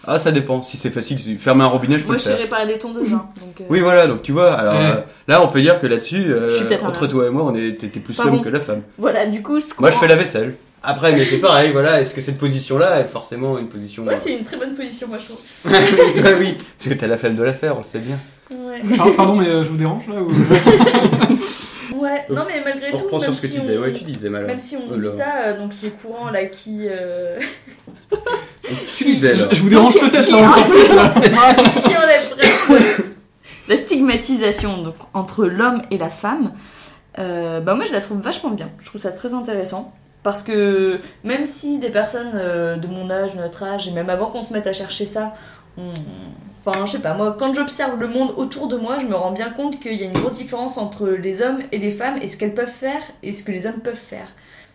Ah, ça dépend. Si c'est facile, si- fermer un robinet, je peux Moi, le je sais réparer des tondeuses. Hein, donc, euh, Oui, voilà, donc tu vois, alors Ouais. euh, là, on peut dire que là-dessus, euh, entre toi et moi, on t'es plus l'homme bon. que la femme. Voilà, du coup, ce Moi, je fais la vaisselle. Après, mais c'est pareil, voilà, est-ce que cette position-là est forcément une position. Ouais, c'est une très bonne position, moi, je trouve. Toi, oui, parce que t'as la flemme de la faire, on le sait bien. Ouais. Par- Pardon, mais euh, je vous dérange là ou... Ouais, non mais malgré On tout, reprend même sur ce que si tu disais, on- ouais, tu disais, Malin. Même si on Oh dit là. ça, euh, donc les courants là qui... euh, Tu disais, là. Je vous dérange peut-être là qui enlève vraiment la stigmatisation donc, entre l'homme et la femme, euh, bah moi je la trouve vachement bien. Je trouve ça très intéressant. Parce que même si des personnes euh, de mon âge, notre âge, et même avant qu'on se mette à chercher ça, on- Enfin, je sais pas, moi, quand j'observe le monde autour de moi, je me rends bien compte qu'il y a une grosse différence entre les hommes et les femmes et ce qu'elles peuvent faire et ce que les hommes peuvent faire.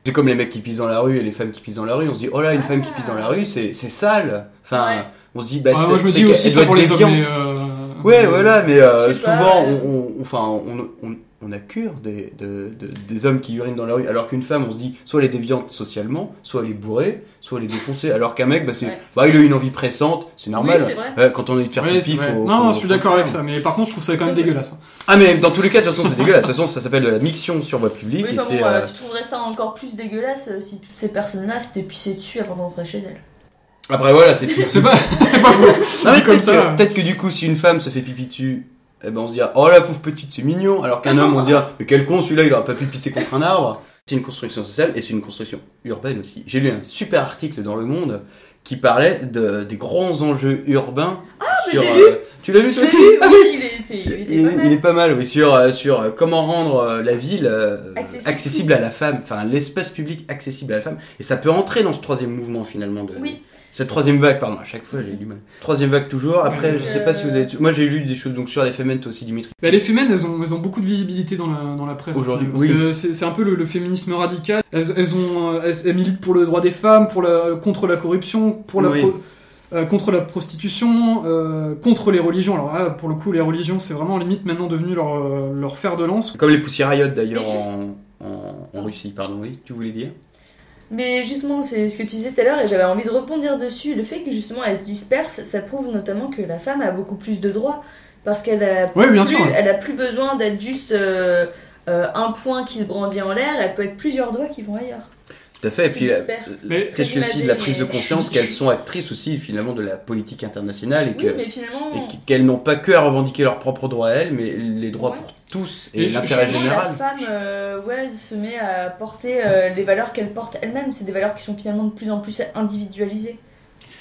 C'est comme les mecs qui pissent dans la rue et les femmes qui pissent dans la rue. On se dit, oh là, une femme qui pisse dans la rue, c'est c'est sale. Enfin, Ouais. on se dit, bah, Ouais, c'est- moi je me dis aussi ça pour les hommes, euh, Ouais, voilà, mais euh, souvent, ouais. on, on- enfin, on, on, on a cure des, de- de- des hommes qui urinent dans la rue, alors qu'une femme, on se dit, soit elle est déviante socialement, soit elle est bourrée, soit elle est défoncée, alors qu'un mec, bah, c'est, Ouais. bah, il a une envie pressante, c'est normal. Oui, c'est vrai. Euh, quand on a envie de faire pipi, faut, Non, faut- non, je suis d'accord avec ça, mais par contre, je trouve ça quand même dégueulasse. hein. Ah, mais dans tous les cas, de toute façon, c'est dégueulasse. De toute façon, ça s'appelle de la miction sur voie publique, Oui, et bon, euh, euh, tu trouverais ça encore plus dégueulasse si toutes ces personnes-là s'étaient pissées dessus avant d'entrer chez elles. après, voilà, c'est. C'est pas, c'est pas. Non, mais comme peut-être ça. que, peut-être que du coup, si une femme se fait pipi dessus, eh ben on se dira, oh la pauvre petite, c'est mignon. Alors qu'un homme, on dira, mais quel con, celui-là, il aurait pas pu pisser contre un arbre. C'est une construction sociale et c'est une construction urbaine aussi. J'ai lu un super article dans Le Monde qui parlait de, des grands enjeux urbains. Ah, sur, euh, Tu l'as lu Oui, aussi oui, oui il était, il était il, pas mal. il est pas mal, oui, sur, euh, sur euh, comment rendre la ville Accessible à la femme, enfin l'espace public accessible à la femme. Et ça peut entrer dans ce troisième mouvement finalement de, Oui. cette troisième vague, pardon, à chaque fois j'ai du mal. Troisième vague toujours. Après, je sais pas si vous avez. Moi j'ai lu des choses donc sur les femmes, toi aussi Dimitri. Bah, les fémènes, elles ont, elles ont beaucoup de visibilité dans la, dans la presse Aujourd'hui, parce oui. que c'est c'est un peu le, le féminisme radical. Elles, elles ont, elles, elles militent pour le droit des femmes, pour la, contre la corruption, pour la Oui. pro- euh, contre la prostitution, euh, contre les religions. Alors là, pour le coup, les religions, c'est vraiment limite maintenant devenu leur, euh, leur fer de lance. Comme les Pussy Riot d'ailleurs juste- en, en, en Russie, pardon, oui, tu voulais dire? Mais justement, c'est ce que tu disais tout à l'heure et j'avais envie de rebondir dessus. Le fait que justement elle se disperse, ça prouve notamment que la femme a beaucoup plus de droits. Parce qu'elle a, bien plus, sûr, ouais. elle a plus besoin d'être juste euh, euh, un point qui se brandit en l'air, elle peut être plusieurs doigts qui vont ailleurs. Tout à fait, et puis. Mais- c'est aussi de la prise de conscience qu'elles sont actrices aussi finalement de la politique internationale et Oui, finalement, qu'elles n'ont pas que à revendiquer leurs propres droits à elles, mais les droits Ouais. pour tous Et et je- l'intérêt je- la général. femme euh, ouais, se met à porter euh, les valeurs qu'elle porte elle-même. C'est des valeurs qui sont finalement de plus en plus individualisées.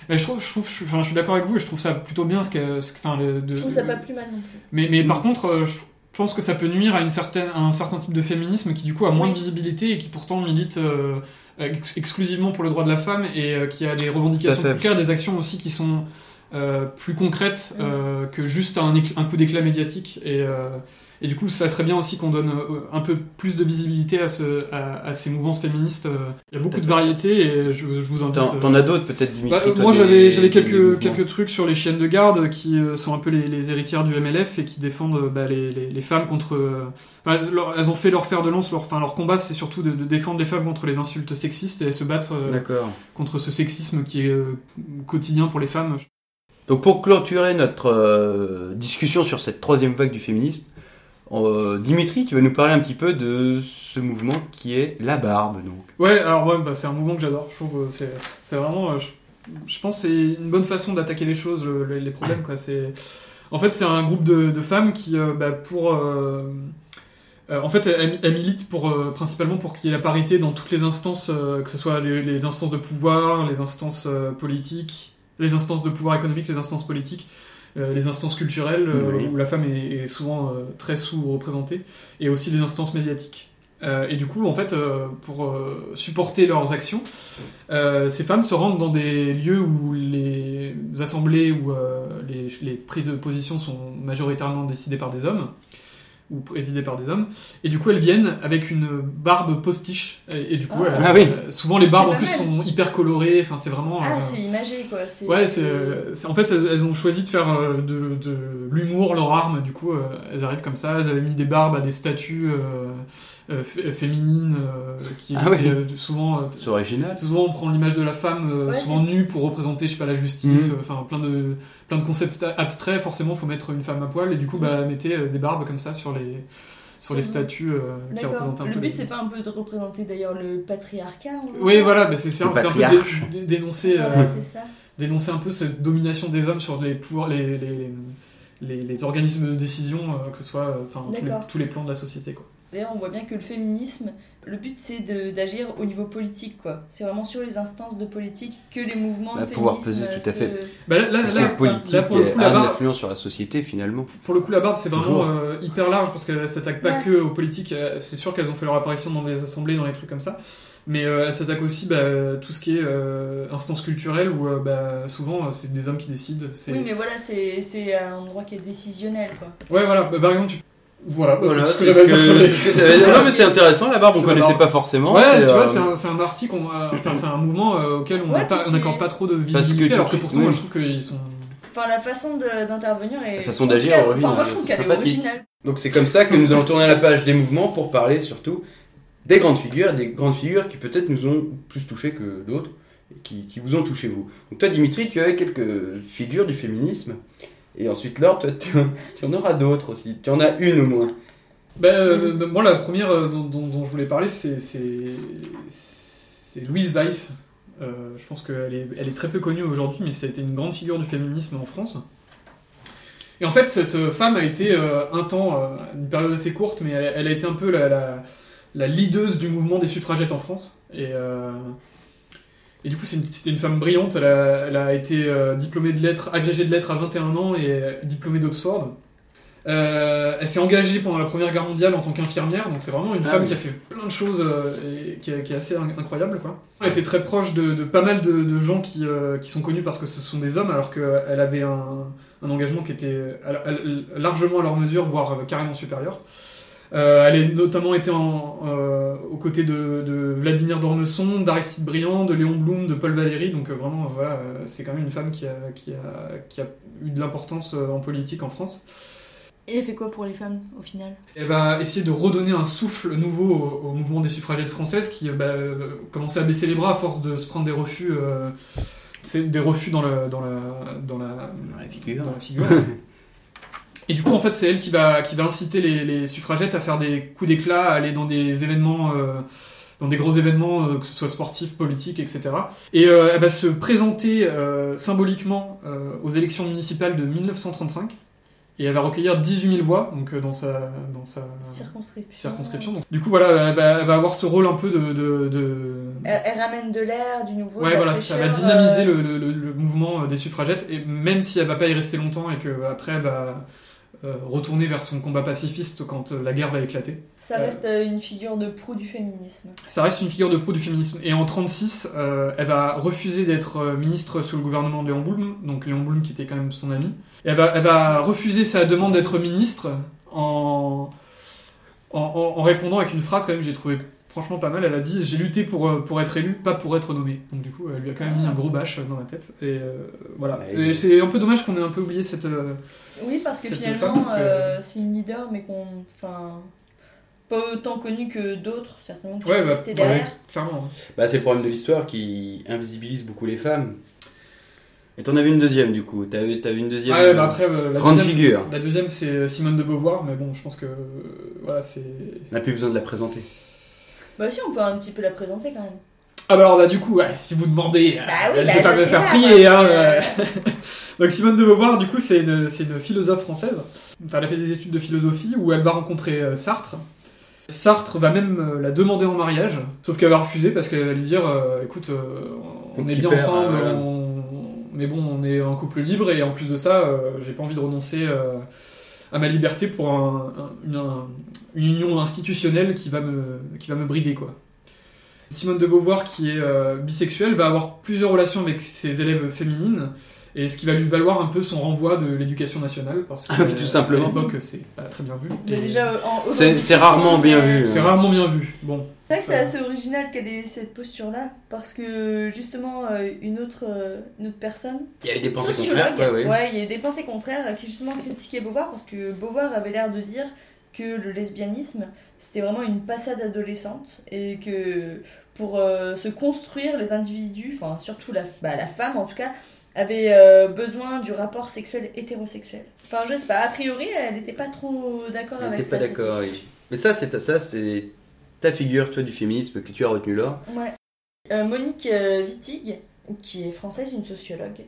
Mais je trouve, je trouve, je, suis- enfin, je suis d'accord avec vous et je trouve ça plutôt bien ce que, ce que- enfin, le- de- Je trouve ça pas plus mal non plus. Mais, mais Mm. par contre, euh, je pense que ça peut nuire à, une certaine, à un certain type de féminisme qui du coup a moins Oui. de visibilité et qui pourtant milite euh, ex- exclusivement pour le droit de la femme et euh, qui a des revendications plus claires, des actions aussi qui sont euh, plus concrètes euh, que juste un, un coup d'éclat médiatique. Et, euh, et du coup, ça serait bien aussi qu'on donne euh, un peu plus de visibilité à, ce, à, à ces mouvances féministes. euh. Il y a beaucoup de variétés et je, je vous invite. T'en euh, t'en as d'autres peut-être Dimitri bah, moi j'avais quelques trucs sur les chiennes de garde qui sont un peu les, les héritières du MLF et qui défendent bah, les, les, les femmes contre bah, leur- elles ont fait leur fer de lance leur enfin leur combat c'est surtout de, de défendre les femmes contre les insultes sexistes et elles se battent euh, contre ce sexisme qui est euh, quotidien pour les femmes. Donc pour clôturer notre euh, discussion sur cette troisième vague du féminisme, euh, Dimitri, tu vas nous parler un petit peu de ce mouvement qui est la barbe. Donc. Ouais, alors ouais, bah, c'est un mouvement que j'adore. Je trouve euh, c'est c'est vraiment euh, je, pense c'est une bonne façon d'attaquer les choses, le- les, problèmes en fait c'est un groupe de, femmes qui euh, bah, pour en fait pour euh, principalement pour qu'il y ait la parité dans toutes les instances, que ce soit les, les instances de pouvoir, les instances politiques, les instances de pouvoir économique, les instances politiques. Euh, les instances culturelles euh, Oui. où la femme est, est souvent euh, très sous-représentée et aussi les instances médiatiques. Euh, et du coup, en fait, euh, pour euh, supporter leurs actions, ces femmes se rendent dans des lieux où les assemblées les, les prises de position sont majoritairement décidées par des hommes ou présidées par des hommes. Et du coup, elles viennent avec une barbe postiche. Et, et du coup, Ah. elles- Ah oui. euh, souvent les barbes en plus mal. sont hyper colorées. Enfin, c'est vraiment. Ah, euh, c'est imagé quoi. Ouais, c'est, euh, c'est- en fait, elles, elles ont choisi de faire de, de l'humour leur arme. Du coup, euh, elles arrivent comme ça. Elles avaient mis des barbes à des statues euh, euh, fé- féminines euh, qui Ah euh, souvent. euh, C'est original. Souvent, on prend l'image de la femme, euh, Ouais, souvent nue, pour représenter, je sais pas, la justice. Euh, Enfin, plein de plein de concepts abstraits. Forcément, faut mettre une femme à poil. Et du coup, bah, mettez euh, des barbes comme ça sur les sur les statues euh, qui représentent un Le peu. but, les- c'est pas un peu de représenter d'ailleurs le patriarcat Oui, voilà, bah, c'est c'est un, Le peu patriarche. dé- dé- dénoncer. euh, Ouais, c'est ça. dénoncer un peu cette domination des hommes sur les pouvoirs, les, les, les, les organismes de décision, euh, que ce soit euh, enfin, tous, tous les plans de la société. Quoi. D'ailleurs, on voit bien que le féminisme, le but c'est de- d'agir au niveau politique, quoi. C'est vraiment sur les instances de politique que les mouvements Bah, pouvoir peser, tout à fait. Bah, là, là, là, le politique là, pour le coup, la barbe, l'influence sur la société finalement. pour le coup, la barbe, c'est vraiment euh, hyper large parce qu'elle s'attaque pas Ouais. que aux politiques. euh, C'est sûr qu'elles ont fait leur apparition dans des assemblées, dans des trucs comme ça. Mais euh, elle s'attaque aussi bah, tout ce qui est euh, instance culturelle où euh, bah, souvent euh, c'est des hommes qui décident. Oui, mais voilà, c'est c'est un endroit qui est décisionnel, quoi. Ouais, voilà. Bah, par exemple, tu... voilà, bah, Voilà, c'est ce que j'avais à dire sur que- les- que. Non mais c'est intéressant, la barbe on connaissait barbe. pas forcément. Ouais, c'est, tu vois, euh, c'est un, c'est un parti qu'on, a- enfin c'est un mouvement euh, auquel on Ouais, n'accorde pas trop de que visibilité, tu- alors que pourtant oui. moi je trouve qu'ils sont. Enfin, la façon d'intervenir est. La façon d'agir Enfin, originale, moi, je trouve c'est qu'elle est originale. Donc c'est comme ça que nous allons tourner la page des mouvements pour parler surtout des grandes figures, des grandes figures qui peut-être nous ont plus touchés que d'autres, et qui, qui vous ont touché vous. Donc toi Dimitri, tu avais quelques figures du féminisme, et ensuite Laure, toi tu, en auras d'autres aussi, tu en as une au moins. Ben, euh, ben, la première euh, dont, je voulais parler c'est Louise Weiss. Euh, je pense qu'elle est, très peu connue aujourd'hui, mais ça a été une grande figure du féminisme en France. Et en fait, cette euh, femme a été un temps, une période assez courte, mais elle, a été un peu la, la, la leaduse du mouvement des suffragettes en France. Et, et du coup, une- c'était une femme brillante. Elle a, elle a été euh, diplômée de lettres, agrégée de lettres à 21 ans et euh, diplômée d'Oxford. Euh, elle s'est engagée pendant la Première Guerre mondiale en tant qu'infirmière, donc c'est vraiment une Ah femme oui. qui a fait plein de choses euh, et qui, est- qui est assez in- incroyable. Quoi. Elle était très proche de, de pas mal de, de gens qui, euh, qui sont connus parce que ce sont des hommes, alors qu'elle avait un, un engagement qui était à- à- largement à leur mesure, voire carrément supérieur. Euh, elle a notamment été en, euh, aux côtés de, de Vladimir Dormesson, d'Aristide Briand, de Léon Blum, de Paul Valéry, donc euh, vraiment, voilà, euh, c'est quand même une femme qui a, qui a, qui a eu de l'importance euh, en politique en France. Et elle fait quoi pour les femmes, au final? Elle va essayer de redonner un souffle nouveau au, au mouvement des suffragettes françaises qui bah, euh, commençait à baisser les bras à force de se prendre des refus, euh, c'est des refus dans, le, dans, la, dans, la, Dans la figure. dans la figure. Et du coup, en fait, c'est elle qui va, qui va inciter les, les suffragettes à faire des coups d'éclat, à aller dans des événements, euh, dans des gros événements, euh, que ce soit sportifs, politiques, etc. Et euh, elle va se présenter euh, symboliquement euh, aux élections municipales de 1935. Et elle va recueillir 18 000 voix, donc dans sa, dans sa Circonscription. circonscription. Donc, du coup, voilà, elle va, elle va avoir ce rôle un peu de. de, de- Elle, elle ramène de l'air, du nouveau. Ouais, voilà, ça va dynamiser le, le- le- mouvement des suffragettes, et même si elle va pas y rester longtemps et que après elle va euh, retourner vers son combat pacifiste quand euh, la guerre va éclater. Ça reste euh, une figure de proue du féminisme. Ça reste une figure de proue du féminisme. Et en 36, euh, elle va refuser d'être ministre sous le gouvernement de Léon Blum, donc Léon Blum qui était quand même son ami. Et elle va, elle va refuser sa demande d'être ministre en, en, en- en répondant avec une phrase quand même que j'ai trouvé franchement pas mal. Elle a dit J'ai lutté pour, euh, pour être élu, pas pour être nommé. Donc du coup, elle lui a quand même mis un gros bâche dans la tête. Et euh, voilà. Ouais, Et c'est un peu dommage qu'on ait un peu oublié cette. euh, Oui, parce que finalement, femme, parce que- euh, c'est une leader, mais qu'on. Enfin. Pas autant connue que d'autres, certainement, qui Ouais, bah, ouais, derrière. clairement. Bah c'est le problème de l'histoire qui invisibilise beaucoup les femmes. Et t'en avais une deuxième du coup, t'as eu, t'as eu une deuxième Ouais, euh, bah après, euh, la grande deuxième, figure. La deuxième, c'est Simone de Beauvoir, mais bon, je pense que. euh, voilà, c'est. On n'a plus besoin de la présenter. Bah, si, on peut un petit peu la présenter quand même. Ah bah alors bah du coup, ouais, si vous demandez, Bah euh, oui, je bah, vais pas je me faire pas, prier. moi, Hein, euh. Donc Simone de Beauvoir, du coup, c'est une, c'est une philosophe française. Enfin, elle a fait des études de philosophie où elle va rencontrer euh, Sartre. Sartre va même euh, la demander en mariage, sauf qu'elle va refuser parce qu'elle va lui dire, euh, écoute, euh, on est bien ensemble, euh, voilà. on- mais bon, on est un couple libre et en plus de ça, euh, j'ai pas envie de renoncer euh, à ma liberté pour un- un- une, un- une union institutionnelle qui va me, qui va me brider, quoi. Simone de Beauvoir, qui est euh, bisexuelle, va avoir plusieurs relations avec ses élèves féminines, et ce qui va lui valoir un peu son renvoi de l'éducation nationale, parce que Ah tout euh, simplement. à l'époque, c'est pas très bien vu. Mais Et déjà, euh, en- C'est c'est rarement bien vu. C'est hein. rarement bien vu. Bon. C'est vrai que c'est Ça- assez original qu'elle ait cette posture-là, parce que justement, euh, une, autre, euh, une autre personne, Il y a eu des pensées sociologue, contraires, ouais, ouais. il y a eu des pensées contraires qui justement critiquaient Beauvoir, parce que Beauvoir avait l'air de dire que le lesbianisme, c'était vraiment une passade adolescente, et que pour euh, se construire, les individus, enfin surtout la, bah, la femme en tout cas, avait euh, besoin du rapport sexuel hétérosexuel. Enfin, je sais pas, a priori, elle n'était pas trop d'accord Elle avec n'était ça. pas d'accord, oui. Mais ça, c'est ta, ça, c'est ta figure, toi, du féminisme que tu as retenu là. Ouais. Euh, Monique euh, Wittig, qui est française, une sociologue,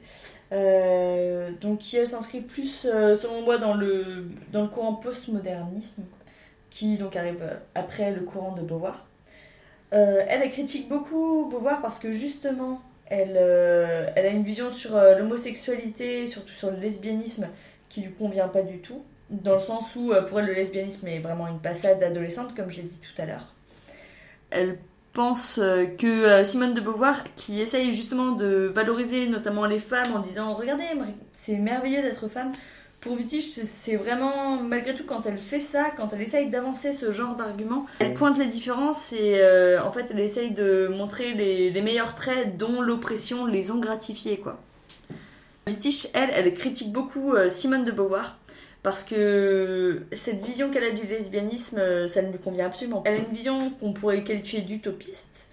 euh, donc qui elle s'inscrit plus, selon moi, dans le, dans le courant postmodernisme, qui donc arrive après le courant de Beauvoir. Elle, elle critique beaucoup Beauvoir parce que justement, elle, euh, elle a une vision sur euh, l'homosexualité, surtout sur le lesbianisme, qui lui convient pas du tout. Dans le sens où, euh, pour elle, le lesbianisme est vraiment une passade adolescente, comme je l'ai dit tout à l'heure. Elle pense que Simone de Beauvoir, qui essaye justement de valoriser notamment les femmes en disant Regardez, c'est merveilleux d'être femme. Pour Wittich, c'est- vraiment, malgré tout, quand elle fait ça, quand elle essaye d'avancer ce genre d'argument, elle pointe les différences et euh, en fait, elle essaye de montrer les, meilleurs traits dont l'oppression les ont gratifiés, quoi. Elle, elle critique beaucoup euh, Simone de Beauvoir parce que cette vision qu'elle a du lesbianisme, euh, ça ne lui convient absolument. pas. Elle a une vision qu'on pourrait qualifier d'utopiste,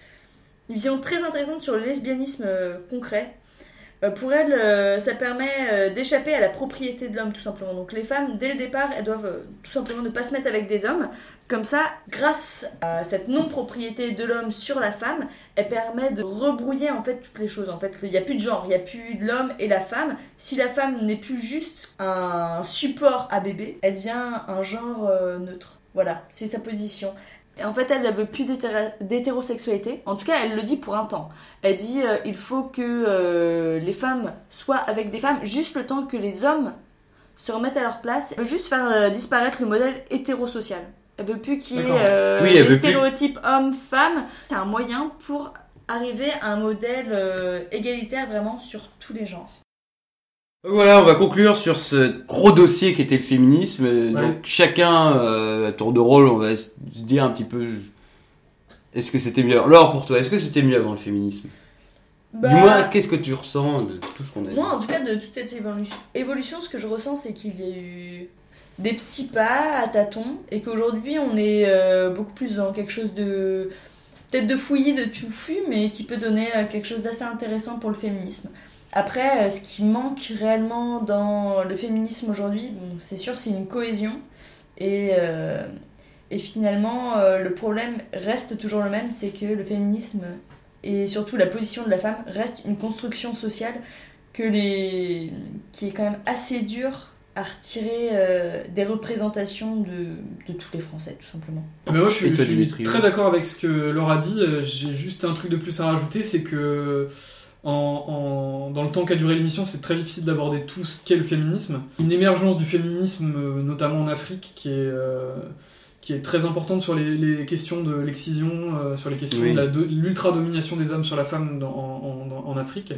une vision très intéressante sur le lesbianisme concret. Euh, pour elle, euh, ça permet euh, d'échapper à la propriété de l'homme, tout simplement. Donc les femmes, dès le départ, elles doivent tout simplement ne pas se mettre avec des hommes. Comme ça, grâce à cette non-propriété de l'homme sur la femme, elle permet de rebrouiller en fait toutes les choses. En fait, il n'y a plus de genre, il n'y a plus de l'homme et la femme. Si la femme n'est plus juste un support à bébé, elle devient un genre neutre. Voilà, c'est sa position. Et en fait, elle ne veut plus d'hétérosexualité. En tout cas, elle le dit pour un temps. Elle dit euh, il faut que euh, les femmes soient avec des femmes juste le temps que les hommes se remettent à leur place. Elle veut juste faire euh, disparaître le modèle hétérosocial. Elle veut plus qu'il y ait euh, Oui, les plus- stéréotypes hommes-femmes. C'est un moyen pour arriver à un modèle euh, égalitaire vraiment sur tous les genres. Voilà, on va conclure sur ce gros dossier qui était le féminisme. Ouais. Donc chacun, euh, à tour de rôle, on va se dire un petit peu. Est-ce que c'était mieux? Laure, pour toi, est-ce que c'était mieux avant le féminisme? Bah, Du moins, qu'est-ce que tu ressens de tout ce qu'on a dit? Moi, en tout cas, de toute cette évolution, évolution, ce que je ressens, c'est qu'il y a eu des petits pas à tâtons et qu'aujourd'hui, on est euh, beaucoup plus dans quelque chose de. peut-être de fouillis, de touffu, mais qui peut donner euh, quelque chose d'assez intéressant pour le féminisme. Après, euh, ce qui manque réellement dans le féminisme aujourd'hui, bon, c'est sûr, c'est une cohésion. Et, euh, et finalement, euh, le problème reste toujours le même, c'est que le féminisme et surtout la position de la femme reste une construction sociale que les... qui est quand même assez dure à retirer euh, des représentations de, de tous les Français, tout simplement. Ben moi, je suis, je suis très d'accord avec ce que Laure a dit. J'ai juste un truc de plus à rajouter, c'est que en, en- dans le temps qu'a duré l'émission, c'est très difficile d'aborder tout ce qu'est le féminisme. Une émergence du féminisme, euh, notamment en Afrique, qui est, euh, qui est très importante sur les, les questions de l'excision, euh, sur les questions Oui. de l'ultra-domination des hommes sur la femme dans- en, en- en Afrique.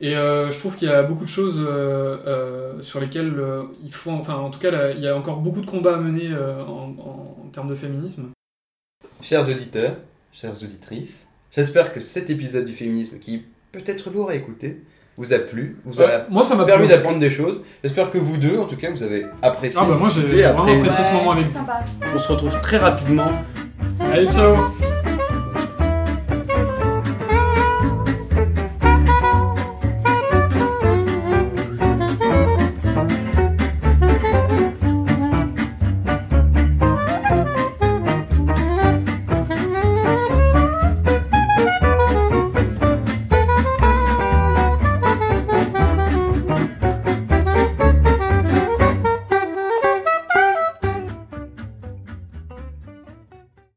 Et euh, je trouve qu'il y a beaucoup de choses euh, euh, sur lesquelles euh, il faut, enfin en tout cas, là, il y a encore beaucoup de combats à mener euh, en, en- en termes de féminisme. Chers auditeurs, chères auditrices, j'espère que cet épisode du féminisme, qui peut-être lourd à écouter, vous a plu, vous a Ouais, moi, ça m'a permis d'apprendre des choses. J'espère que vous deux, en tout cas, vous avez apprécié. Ah bah moi, j'ai vraiment apprécié ce moment avec sympa. On se retrouve très rapidement Allez, ciao